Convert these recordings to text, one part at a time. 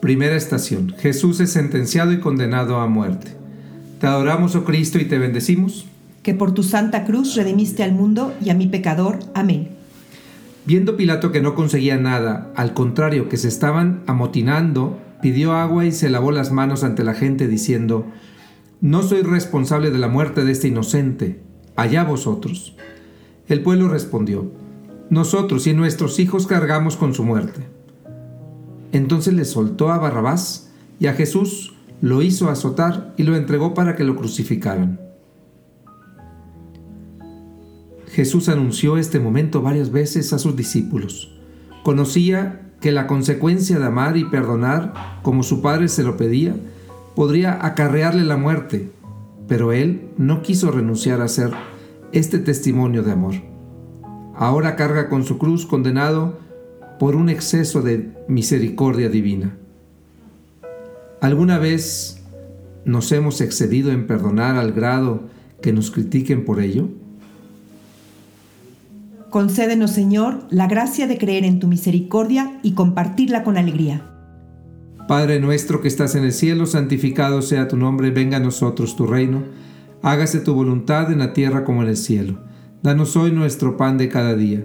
Primera estación. Jesús es sentenciado y condenado a muerte. Te adoramos, oh Cristo, y te bendecimos. Que por tu santa cruz redimiste al mundo y a mi pecador. Amén. Viendo Pilato que no conseguía nada, al contrario, que se estaban amotinando, pidió agua y se lavó las manos ante la gente diciendo, No soy responsable de la muerte de este inocente, allá vosotros. El pueblo respondió, Nosotros y nuestros hijos cargamos con su muerte. Entonces le soltó a Barrabás y a Jesús lo hizo azotar y lo entregó para que lo crucificaran. Jesús anunció este momento varias veces a sus discípulos. Conocía que la consecuencia de amar y perdonar como su Padre se lo pedía podría acarrearle la muerte, pero él no quiso renunciar a hacer este testimonio de amor. Ahora carga con su cruz condenado por un exceso de misericordia divina. ¿Alguna vez nos hemos excedido en perdonar al grado que nos critiquen por ello? Concédenos, Señor, la gracia de creer en tu misericordia y compartirla con alegría. Padre nuestro que estás en el cielo, santificado sea tu nombre, venga a nosotros tu reino, hágase tu voluntad en la tierra como en el cielo. Danos hoy nuestro pan de cada día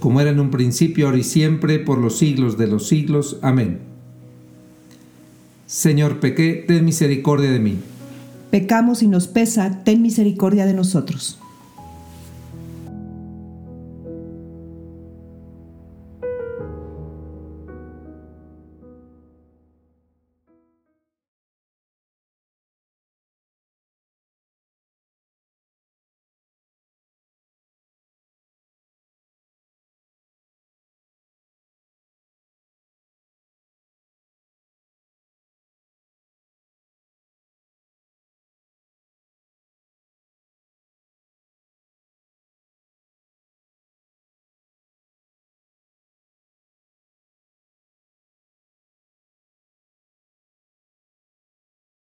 como era en un principio, ahora y siempre, por los siglos de los siglos. Amén. Señor, pequé, ten misericordia de mí. Pecamos y nos pesa, ten misericordia de nosotros.